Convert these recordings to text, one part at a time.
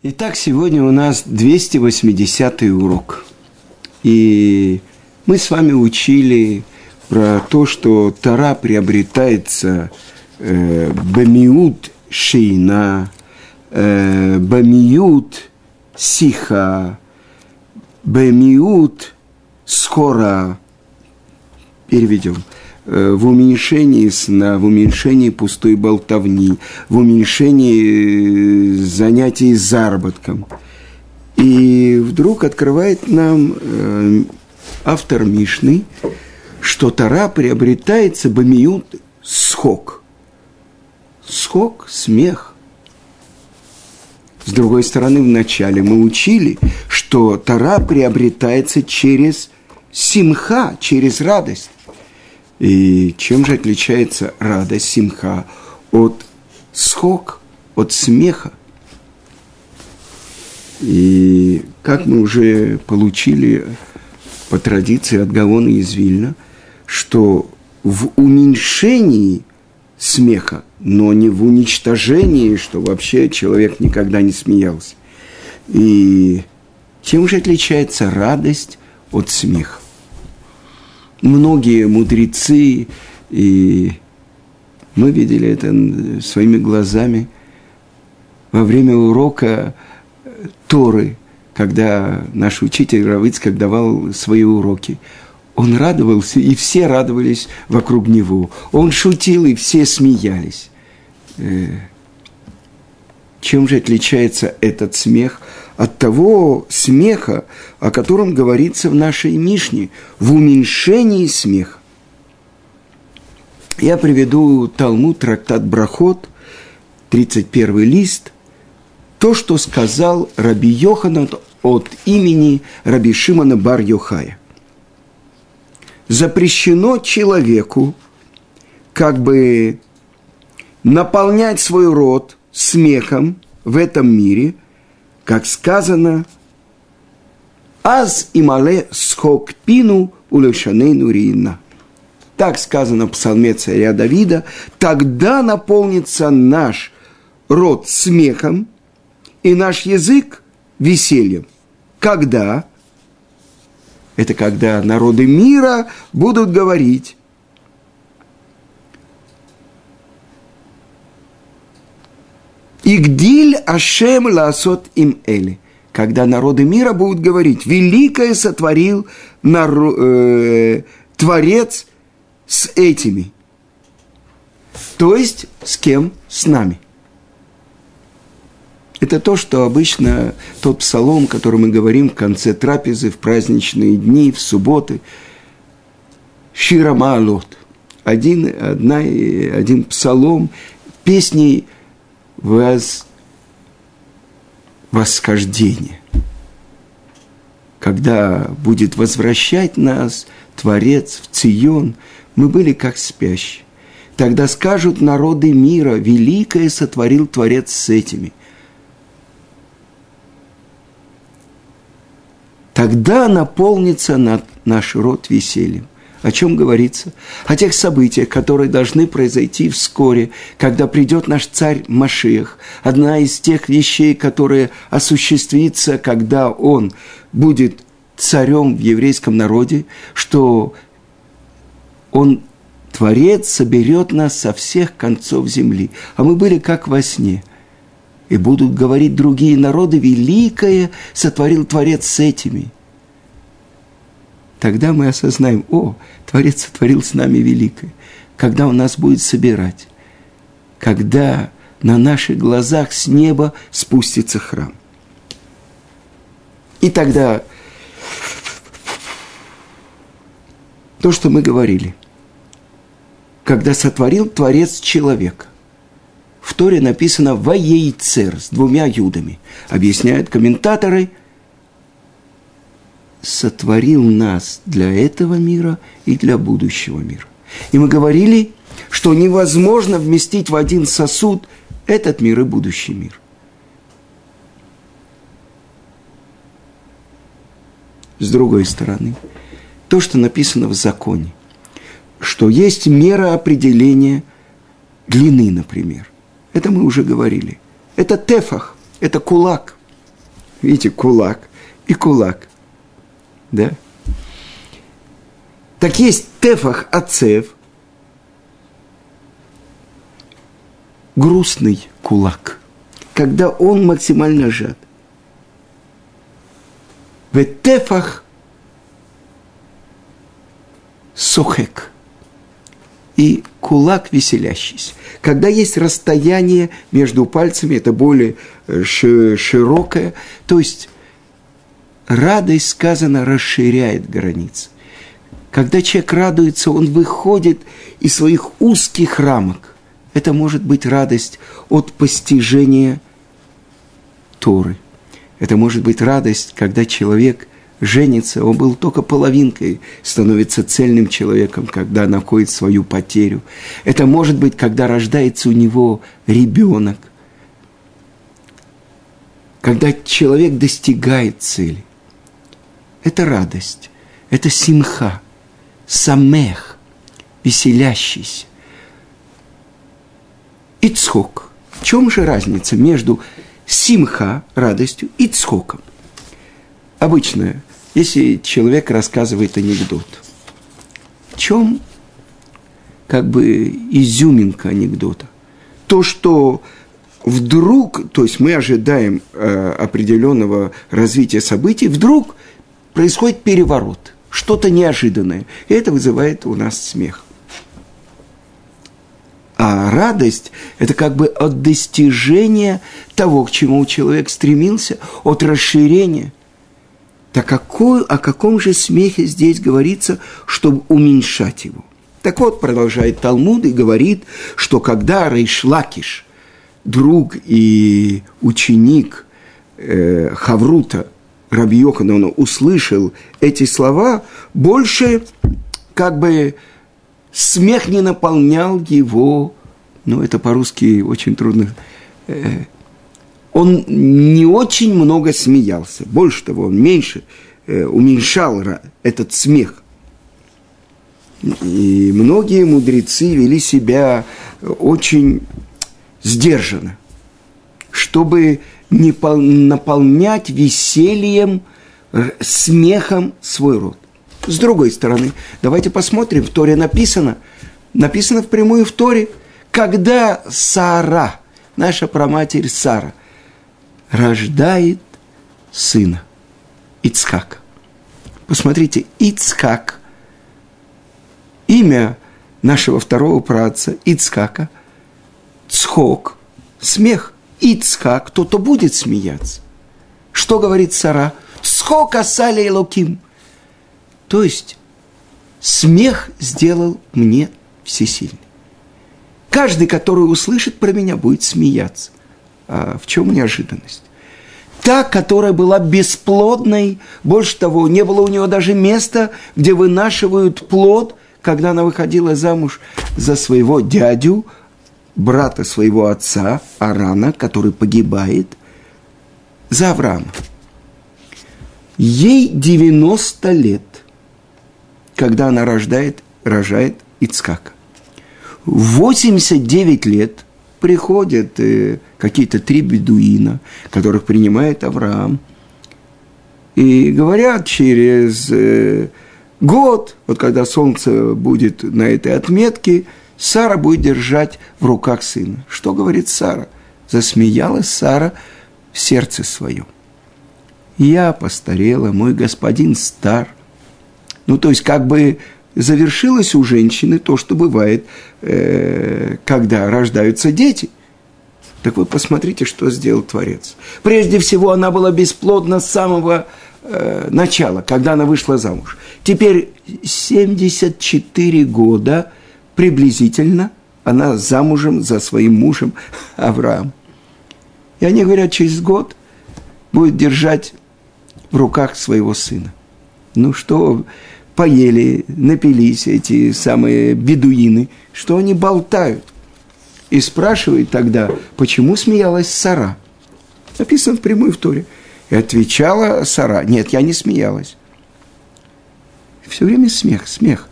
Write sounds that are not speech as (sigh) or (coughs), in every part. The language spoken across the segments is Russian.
Итак, сегодня у нас 280 урок. И мы с вами учили про то, что Тара приобретается э, бамиут шейна, э, бамиут сиха, бамиут скоро. Переведем – в уменьшении сна, в уменьшении пустой болтовни, в уменьшении э, занятий заработком. И вдруг открывает нам э, автор Мишны, что Тара приобретается бамиют схок. Схок – смех. С другой стороны, вначале мы учили, что Тара приобретается через симха, через радость. И чем же отличается радость, симха от схок, от смеха? И как мы уже получили по традиции от Гавона из Вильна, что в уменьшении смеха, но не в уничтожении, что вообще человек никогда не смеялся. И чем же отличается радость от смеха? Многие мудрецы, и мы видели это своими глазами во время урока Торы, когда наш учитель Равыцкак давал свои уроки. Он радовался, и все радовались вокруг него. Он шутил, и все смеялись. Э, чем же отличается этот смех от того смеха, о котором говорится в нашей Мишне, в уменьшении смеха. Я приведу Талмуд, трактат Брахот, 31 лист, то, что сказал Раби Йоханан от имени Раби Шимана бар Йохая. Запрещено человеку как бы наполнять свой рот смехом в этом мире – как сказано, «Аз имале схок пину улешанейну рина». Так сказано в псалме царя Давида, тогда наполнится наш род смехом и наш язык весельем. Когда? Это когда народы мира будут говорить, Игдиль Ашем ласот им эли. Когда народы мира будут говорить, великое сотворил нар, э, Творец с этими. То есть с кем? С нами. Это то, что обычно тот псалом, который мы говорим в конце трапезы, в праздничные дни, в субботы. Ширамалот. Один, одна, один псалом, песни воз... восхождение. Когда будет возвращать нас Творец в Цион, мы были как спящие. Тогда скажут народы мира, великое сотворил Творец с этими. Тогда наполнится наш род весельем. О чем говорится? О тех событиях, которые должны произойти вскоре, когда придет наш царь Машиах. Одна из тех вещей, которые осуществится, когда он будет царем в еврейском народе, что он, Творец, соберет нас со всех концов земли. А мы были как во сне. И будут говорить другие народы, великое сотворил Творец с этими – тогда мы осознаем, о, Творец сотворил с нами великое. Когда он нас будет собирать, когда на наших глазах с неба спустится храм. И тогда то, что мы говорили, когда сотворил Творец человека. В Торе написано «Ваейцер» с двумя юдами. Объясняют комментаторы – сотворил нас для этого мира и для будущего мира. И мы говорили, что невозможно вместить в один сосуд этот мир и будущий мир. С другой стороны, то, что написано в законе, что есть мера определения длины, например. Это мы уже говорили. Это тефах, это кулак – видите, кулак и кулак. Да? Так есть тефах ацев, грустный кулак, когда он максимально сжат. В тефах сухек и кулак веселящийся. Когда есть расстояние между пальцами, это более э, широкое, то есть радость, сказано, расширяет границы. Когда человек радуется, он выходит из своих узких рамок. Это может быть радость от постижения Торы. Это может быть радость, когда человек женится, он был только половинкой, становится цельным человеком, когда находит свою потерю. Это может быть, когда рождается у него ребенок, когда человек достигает цели. Это радость, это симха, самех, веселящийся. Ицхок. В чем же разница между симха, радостью, и цхоком? Обычная если человек рассказывает анекдот, в чем как бы изюминка анекдота? То, что вдруг, то есть мы ожидаем э, определенного развития событий, вдруг происходит переворот, что-то неожиданное. И это вызывает у нас смех. А радость – это как бы от достижения того, к чему человек стремился, от расширения – так какой, о каком же смехе здесь говорится, чтобы уменьшать его? Так вот, продолжает Талмуд и говорит, что когда Рейшлакиш, друг и ученик э, Хаврута Раби Йоханана услышал эти слова, больше как бы смех не наполнял его, ну это по-русски очень трудно, э, он не очень много смеялся. Больше того, он меньше э, уменьшал этот смех. И многие мудрецы вели себя очень сдержанно, чтобы не наполнять весельем, смехом свой род. С другой стороны, давайте посмотрим, в Торе написано, написано впрямую в Торе, когда Сара, наша праматерь Сара, рождает сына, Ицхак. Посмотрите, Ицхак, имя нашего второго праца, Ицхака, Цхок, смех, Ицхак, кто-то будет смеяться. Что говорит Сара? Асали и луким. То есть, смех сделал мне всесильный. Каждый, который услышит про меня, будет смеяться. А в чем неожиданность? Та, которая была бесплодной, больше того, не было у нее даже места, где вынашивают плод, когда она выходила замуж за своего дядю, брата своего отца, Арана, который погибает, за Авраама. Ей 90 лет, когда она рождает, рожает Ицкака. 89 лет приходят э, какие-то три бедуина, которых принимает Авраам, и говорят через э, год, вот когда солнце будет на этой отметке, Сара будет держать в руках сына. Что говорит Сара? Засмеялась Сара в сердце своем. Я постарела, мой господин стар. Ну, то есть, как бы завершилось у женщины то, что бывает, э, когда рождаются дети. Так вы посмотрите, что сделал Творец. Прежде всего, она была бесплодна с самого э, начала, когда она вышла замуж. Теперь 74 года приблизительно она замужем за своим мужем Авраам. И они говорят, через год будет держать в руках своего сына. Ну что, поели, напились эти самые бедуины, что они болтают. И спрашивает тогда, почему смеялась Сара. Написано в прямой в. И отвечала Сара, нет, я не смеялась. Все время смех, смех.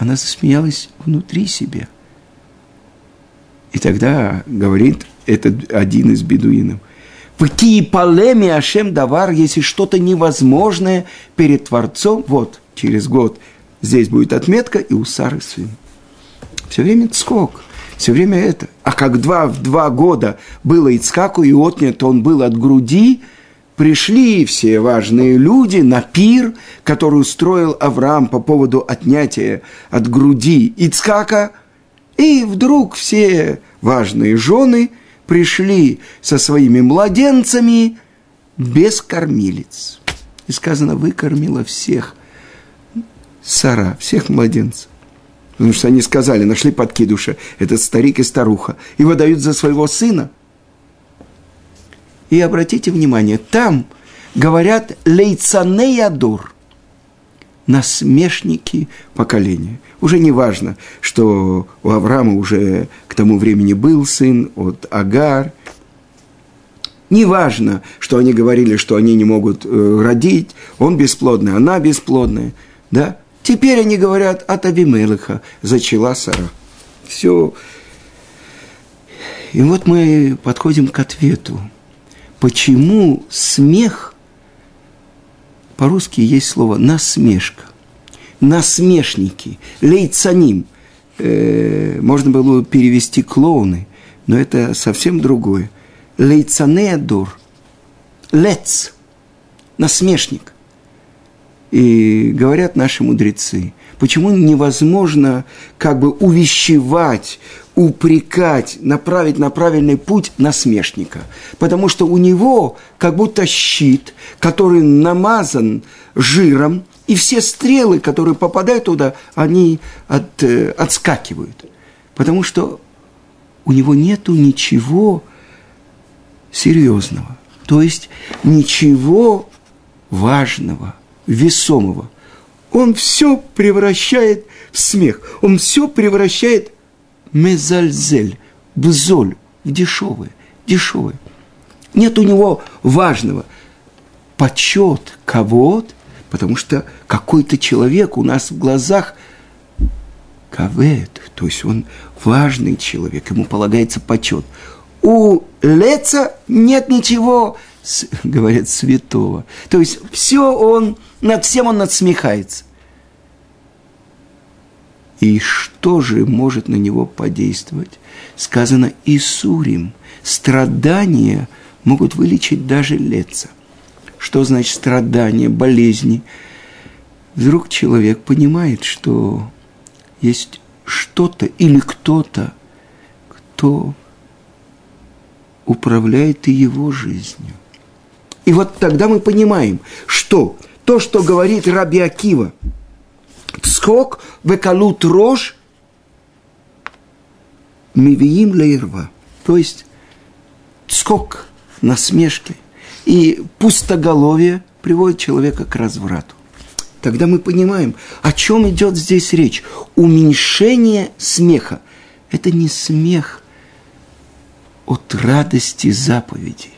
Она засмеялась внутри себя. И тогда говорит этот один из бедуинов, В Киепалеме Ашем Давар, если что-то невозможное перед Творцом, вот, через год здесь будет отметка, и у Сары сын. Все время скок, все время это. А как два, в два года было Ицхаку, и отнят он был от груди, пришли все важные люди на пир, который устроил Авраам по поводу отнятия от груди Ицхака, и вдруг все важные жены – пришли со своими младенцами без кормилец. И сказано, выкормила всех Сара, всех младенцев. Потому что они сказали, нашли подкидуша, этот старик и старуха, и выдают за своего сына. И обратите внимание, там говорят лейцанеядор, насмешники поколения – уже не важно, что у Авраама уже к тому времени был сын от Агар. Не важно, что они говорили, что они не могут э, родить, он бесплодный, она бесплодная. Да? Теперь они говорят от Авимелыха, зачала Сара. Все. И вот мы подходим к ответу. Почему смех, по-русски есть слово насмешка насмешники, лейцаним. Э, можно было перевести клоуны, но это совсем другое. Лейцанеадор, лец, насмешник. И говорят наши мудрецы, почему невозможно как бы увещевать, упрекать, направить на правильный путь насмешника. Потому что у него как будто щит, который намазан жиром, и все стрелы, которые попадают туда, они от, э, отскакивают. Потому что у него нету ничего серьезного. То есть ничего важного, весомого. Он все превращает в смех. Он все превращает мезальзель, в золь, в дешевое, дешевое. Нет у него важного. Почет кого-то Потому что какой-то человек у нас в глазах кавет, то есть он важный человек, ему полагается почет. У Леца нет ничего, (laughs) говорят, святого. То есть все он, над всем он надсмехается. И что же может на него подействовать? Сказано Исурим. Страдания могут вылечить даже Леца что значит страдания, болезни. Вдруг человек понимает, что есть что-то или кто-то, кто управляет и его жизнью. И вот тогда мы понимаем, что то, что говорит Раби Акива, скок векалут рожь, мивиим лейрва, то есть скок насмешки – и пустоголовие приводит человека к разврату. Тогда мы понимаем, о чем идет здесь речь. Уменьшение смеха. Это не смех от радости заповедей.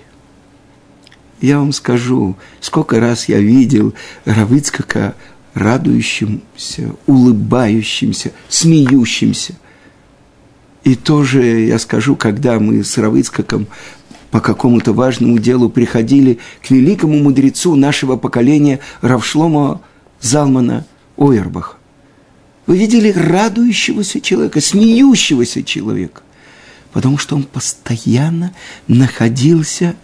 Я вам скажу, сколько раз я видел Равыцкака радующимся, улыбающимся, смеющимся. И тоже я скажу, когда мы с Равыцкаком по какому-то важному делу приходили к великому мудрецу нашего поколения Равшлома Залмана Ойербаха. Вы видели радующегося человека, смеющегося человека, потому что он постоянно находился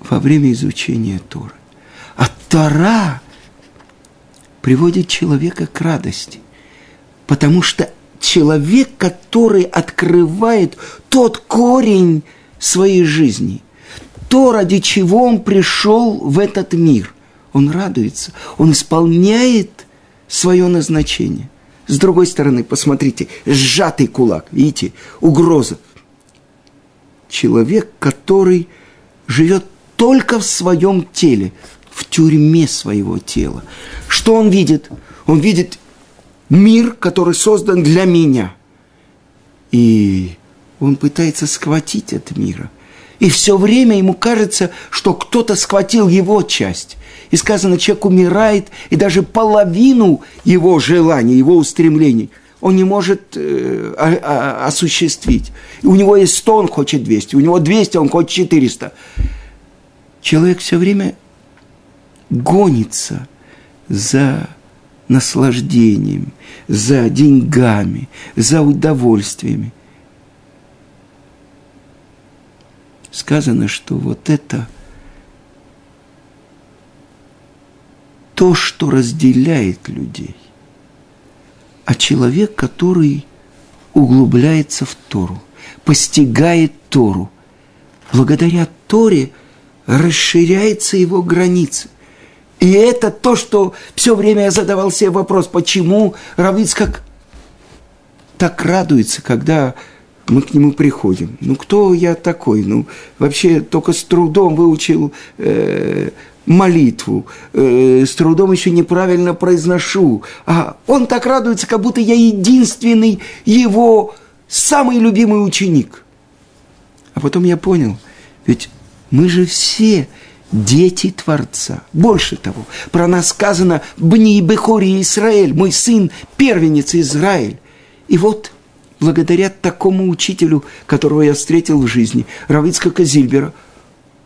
во время изучения Торы. А Тора приводит человека к радости, потому что человек, который открывает тот корень своей жизни, то, ради чего он пришел в этот мир. Он радуется, он исполняет свое назначение. С другой стороны, посмотрите, сжатый кулак, видите, угроза. Человек, который живет только в своем теле, в тюрьме своего тела. Что он видит? Он видит мир, который создан для меня. И он пытается схватить от мира. И все время ему кажется, что кто-то схватил его часть. И сказано, человек умирает, и даже половину его желаний, его устремлений он не может э, а, а, осуществить. у него есть 100, он хочет 200, у него 200, он хочет 400. Человек все время гонится за наслаждением, за деньгами, за удовольствиями. Сказано, что вот это то, что разделяет людей. А человек, который углубляется в Тору, постигает Тору, благодаря Торе расширяется его границы. И это то, что все время я задавал себе вопрос, почему Равицкак так радуется, когда мы к нему приходим. Ну, кто я такой? Ну, вообще только с трудом выучил э, молитву, э, с трудом еще неправильно произношу. А он так радуется, как будто я единственный его самый любимый ученик. А потом я понял, ведь мы же все дети Творца. Больше того, про нас сказано «Бни Бехори Израиль», мой сын, первенец Израиль. И вот благодаря такому учителю, которого я встретил в жизни, Равицка Казильбера,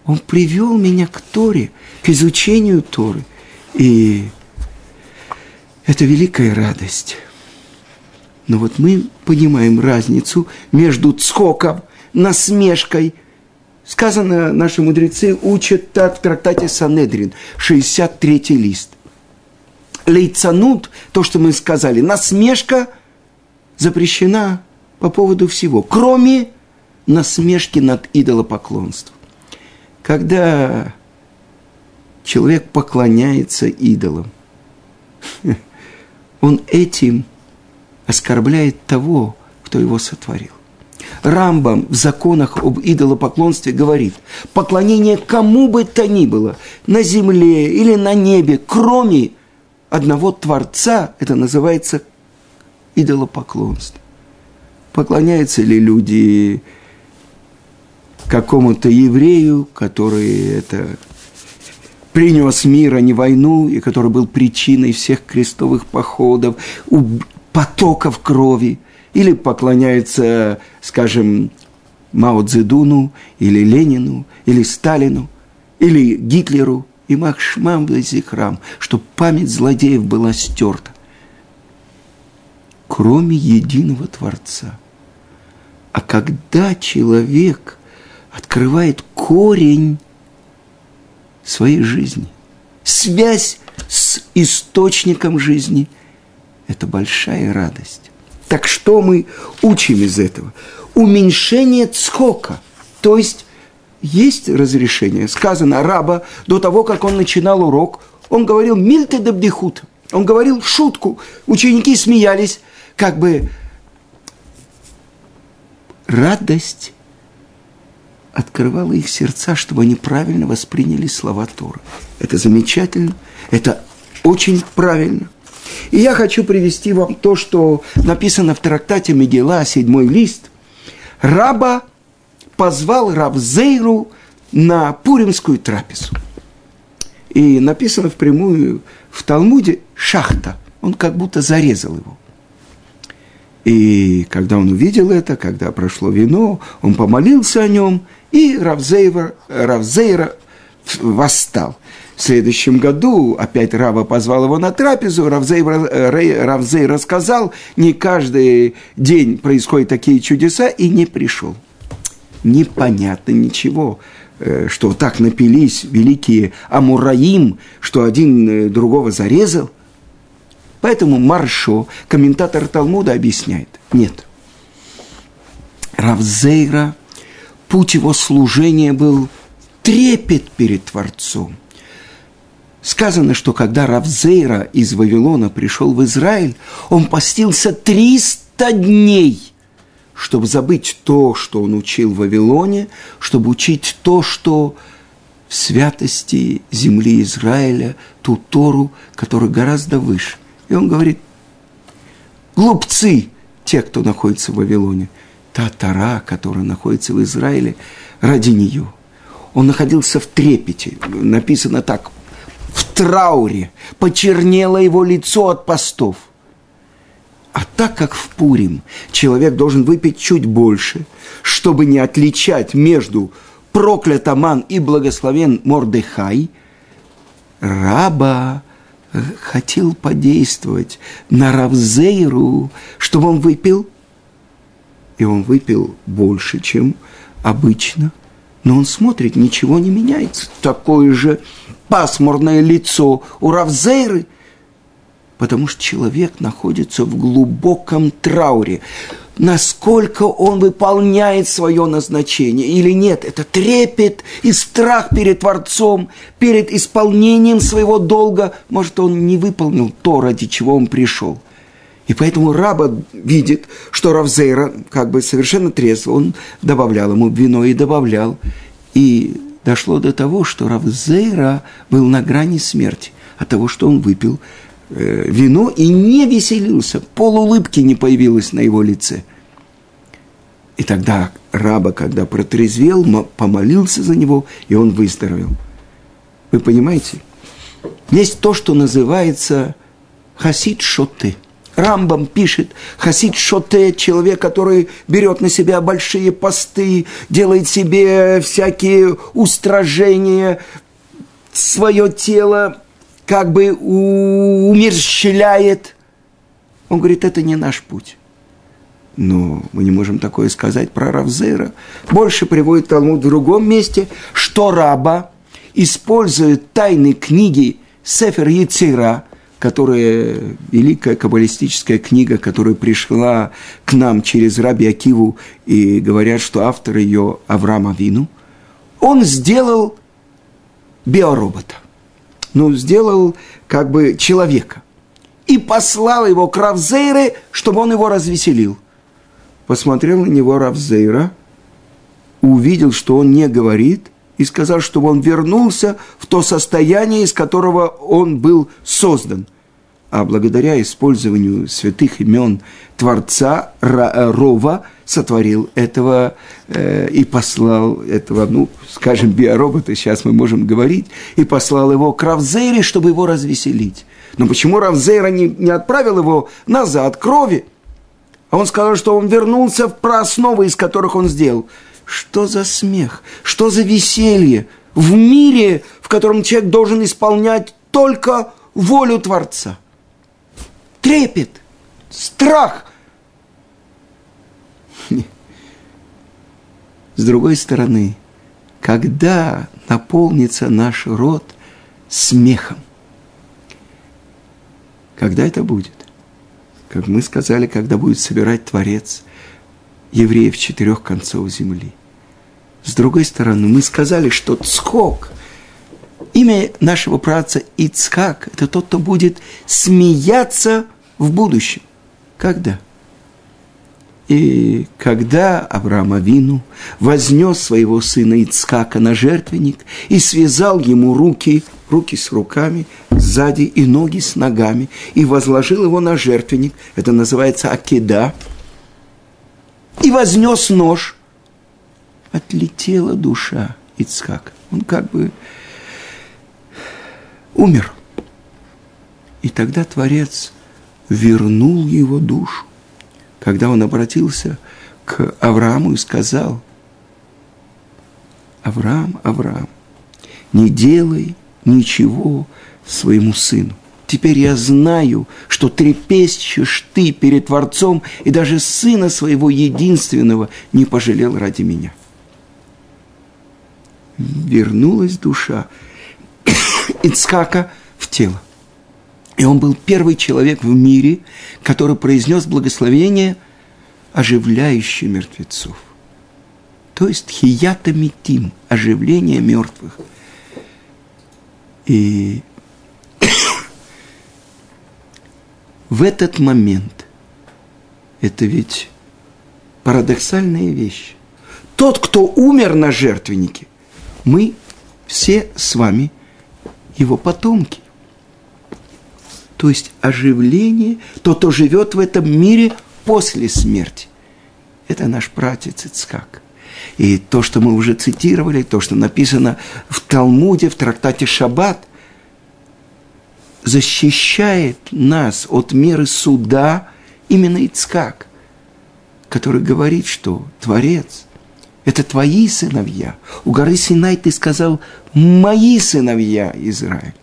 он привел меня к Торе, к изучению Торы. И это великая радость. Но вот мы понимаем разницу между цхоком, насмешкой – Сказано, наши мудрецы учат так в трактате Санедрин, 63-й лист. Лейцанут, то, что мы сказали, насмешка запрещена по поводу всего, кроме насмешки над идолопоклонством. Когда человек поклоняется идолам, (laughs) он этим оскорбляет того, кто его сотворил. Рамбам в законах об идолопоклонстве говорит, поклонение кому бы то ни было, на земле или на небе, кроме одного Творца, это называется идолопоклонство. Поклоняются ли люди какому-то еврею, который это принес мир, а не войну, и который был причиной всех крестовых походов, потоков крови – или поклоняются, скажем, Мао Цзэдуну, или Ленину, или Сталину, или Гитлеру, и Махшмам храм, чтобы память злодеев была стерта. Кроме единого Творца. А когда человек открывает корень своей жизни, связь с источником жизни, это большая радость. Так что мы учим из этого? Уменьшение цхока. То есть есть разрешение. Сказано раба до того, как он начинал урок, он говорил «мильте дабдихут». Он говорил шутку. Ученики смеялись, как бы радость открывала их сердца, чтобы они правильно восприняли слова Тора. Это замечательно, это очень правильно – и я хочу привести вам то, что написано в трактате Мегела, седьмой лист. Раба позвал Равзейру на пуримскую трапезу. И написано впрямую в Талмуде «шахта». Он как будто зарезал его. И когда он увидел это, когда прошло вино, он помолился о нем, и Равзейра, Равзейра восстал. В следующем году опять Рава позвал его на трапезу, Равзей, Равзей рассказал, не каждый день происходят такие чудеса, и не пришел. Непонятно ничего, э, что так напились великие Амураим, что один э, другого зарезал. Поэтому Маршо, комментатор Талмуда, объясняет. Нет. Равзейра, путь его служения был трепет перед Творцом. Сказано, что когда Равзейра из Вавилона пришел в Израиль, он постился 300 дней, чтобы забыть то, что он учил в Вавилоне, чтобы учить то, что в святости земли Израиля, ту Тору, которая гораздо выше. И он говорит, глупцы, те, кто находится в Вавилоне, та Тара, которая находится в Израиле, ради нее. Он находился в трепете. Написано так, в трауре, почернело его лицо от постов. А так как в Пурим человек должен выпить чуть больше, чтобы не отличать между проклят Аман и благословен Мордехай, раба хотел подействовать на Равзейру, чтобы он выпил, и он выпил больше, чем обычно, но он смотрит, ничего не меняется. Такое же пасмурное лицо у Равзейры – потому что человек находится в глубоком трауре. Насколько он выполняет свое назначение или нет, это трепет и страх перед Творцом, перед исполнением своего долга. Может, он не выполнил то, ради чего он пришел. И поэтому раба видит, что Равзейра как бы совершенно трезво, он добавлял ему вино и добавлял. И дошло до того, что Равзейра был на грани смерти от того, что он выпил Э, вино и не веселился, полулыбки не появилось на его лице. И тогда раба, когда протрезвел, помолился за него, и он выздоровел. Вы понимаете? Есть то, что называется хасид шоты. Рамбам пишет, хасид шоте, человек, который берет на себя большие посты, делает себе всякие устражения, свое тело как бы умерщвляет. Он говорит, это не наш путь. Но мы не можем такое сказать про Равзера. Больше приводит Талмуд в другом месте, что раба использует тайны книги Сефер Яцира, которая великая каббалистическая книга, которая пришла к нам через Раби Акиву, и говорят, что автор ее Авраам Авину, он сделал биоробота – ну, сделал как бы человека. И послал его к Равзейре, чтобы он его развеселил. Посмотрел на него Равзейра, увидел, что он не говорит, и сказал, чтобы он вернулся в то состояние, из которого он был создан – а благодаря использованию святых имен Творца Рова сотворил этого э, и послал этого, ну, скажем, биоробота, сейчас мы можем говорить, и послал его к Равзейре, чтобы его развеселить. Но почему Равзейра не, не отправил его назад, к крови? А он сказал, что он вернулся в проосновы, из которых он сделал. Что за смех? Что за веселье? В мире, в котором человек должен исполнять только волю Творца – трепет, страх. С другой стороны, когда наполнится наш род смехом, когда это будет? Как мы сказали, когда будет собирать Творец евреев четырех концов земли. С другой стороны, мы сказали, что Цхок – имя нашего праца Ицхак – это тот, кто будет смеяться в будущем. Когда? И когда Авраам Авину вознес своего сына Ицхака на жертвенник и связал ему руки, руки с руками, сзади и ноги с ногами, и возложил его на жертвенник, это называется акеда, и вознес нож, отлетела душа Ицхака. Он как бы умер. И тогда Творец вернул его душу. Когда он обратился к Аврааму и сказал, Авраам, Авраам, не делай ничего своему сыну. Теперь я знаю, что трепещешь ты перед Творцом, и даже сына своего единственного не пожалел ради меня. Вернулась душа, (coughs) Ицкака в тело. И он был первый человек в мире, который произнес благословение, оживляющее мертвецов. То есть хията митим, оживление мертвых. И (coughs) в этот момент, это ведь парадоксальная вещь. Тот, кто умер на жертвеннике, мы все с вами – его потомки. То есть оживление, то, кто живет в этом мире после смерти. Это наш пратец Ицхак. И то, что мы уже цитировали, то, что написано в Талмуде, в трактате Шаббат, защищает нас от меры суда именно Ицкак, который говорит, что Творец – это твои сыновья. У горы Синай ты сказал «мои сыновья, Израиль».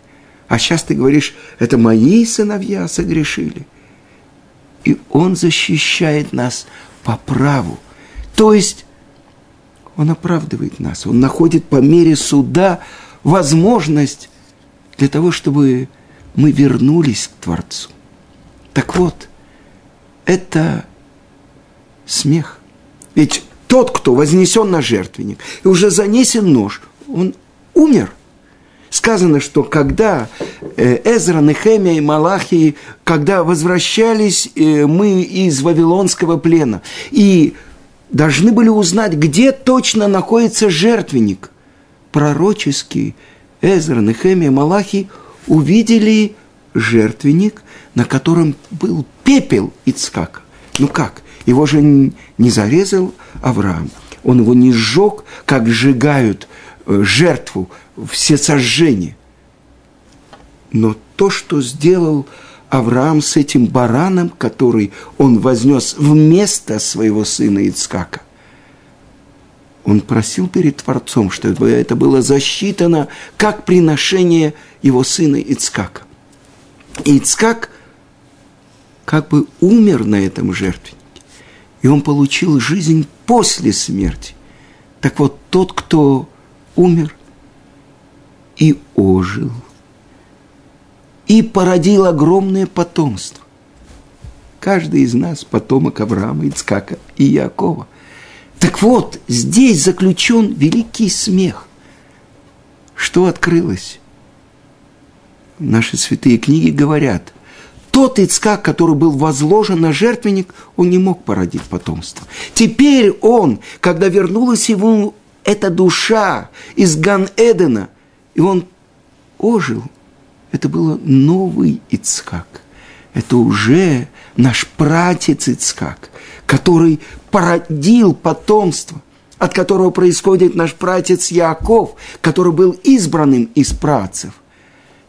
А сейчас ты говоришь, это мои сыновья согрешили. И он защищает нас по праву. То есть он оправдывает нас, он находит по мере суда возможность для того, чтобы мы вернулись к Творцу. Так вот, это смех. Ведь тот, кто вознесен на жертвенник и уже занесен нож, он умер. Сказано, что когда э, Эзра, Нехемия и Малахи, когда возвращались э, мы из Вавилонского плена, и должны были узнать, где точно находится жертвенник, пророческий Эзра, Нехемия, Малахи увидели жертвенник, на котором был пепел Ицкака. Ну как? Его же не зарезал Авраам. Он его не сжег, как сжигают э, жертву все сожжения. Но то, что сделал Авраам с этим бараном, который он вознес вместо своего сына Ицкака, он просил перед Творцом, чтобы это было засчитано как приношение его сына Ицкака. И Ицкак как бы умер на этом жертвеннике, и он получил жизнь после смерти. Так вот, тот, кто умер и ожил, и породил огромное потомство. Каждый из нас потомок Авраама, Ицкака и Якова. Так вот, здесь заключен великий смех. Что открылось? Наши святые книги говорят, тот Ицкак, который был возложен на жертвенник, он не мог породить потомство. Теперь он, когда вернулась ему эта душа из Ган-Эдена, и он ожил, это был новый Ицкак. Это уже наш пратец Ицкак, который породил потомство, от которого происходит наш пратец Яков, который был избранным из працев.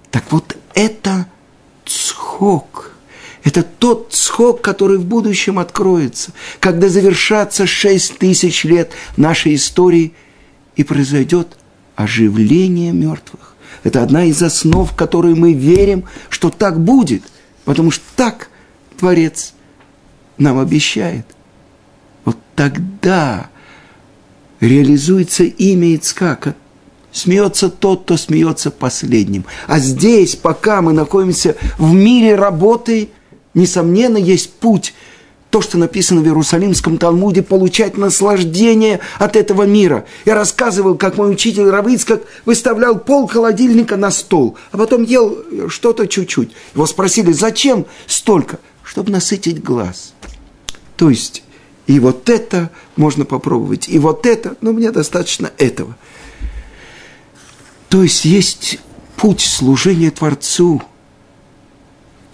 Так вот, это цхок. Это тот цхок, который в будущем откроется, когда завершатся шесть тысяч лет нашей истории и произойдет оживление мертвых. Это одна из основ, в которой мы верим, что так будет, потому что так Творец нам обещает. Вот тогда реализуется имя Ицкака. Смеется тот, кто смеется последним. А здесь, пока мы находимся в мире работы, несомненно, есть путь – то, что написано в Иерусалимском Талмуде, получать наслаждение от этого мира. Я рассказывал, как мой учитель Равицкак выставлял пол холодильника на стол, а потом ел что-то чуть-чуть. Его спросили, зачем столько? Чтобы насытить глаз. То есть, и вот это можно попробовать, и вот это, но мне достаточно этого. То есть, есть путь служения Творцу.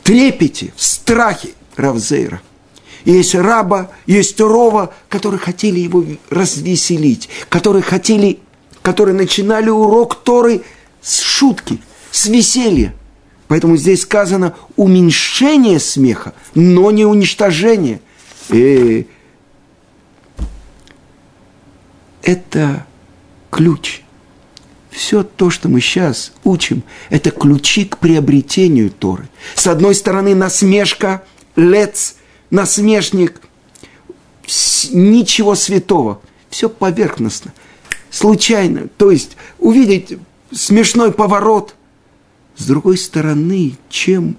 Трепете, в страхе Равзейра – есть раба, есть рова, которые хотели его развеселить, которые хотели, которые начинали урок Торы с шутки, с веселья. Поэтому здесь сказано уменьшение смеха, но не уничтожение. И это ключ. Все то, что мы сейчас учим, это ключи к приобретению Торы. С одной стороны, насмешка, лец – насмешник, ничего святого. Все поверхностно, случайно. То есть увидеть смешной поворот. С другой стороны, чем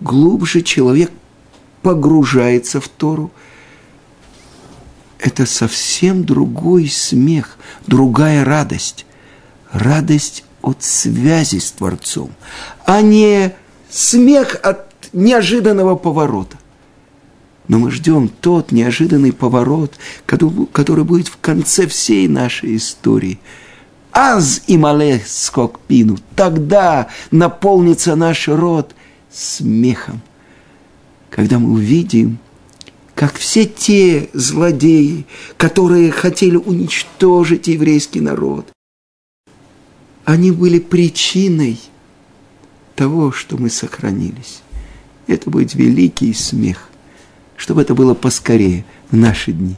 глубже человек погружается в Тору, это совсем другой смех, другая радость. Радость от связи с Творцом, а не смех от неожиданного поворота но мы ждем тот неожиданный поворот, который будет в конце всей нашей истории. Аз и мале скок пину, тогда наполнится наш род смехом. Когда мы увидим, как все те злодеи, которые хотели уничтожить еврейский народ, они были причиной того, что мы сохранились. Это будет великий смех чтобы это было поскорее в наши дни.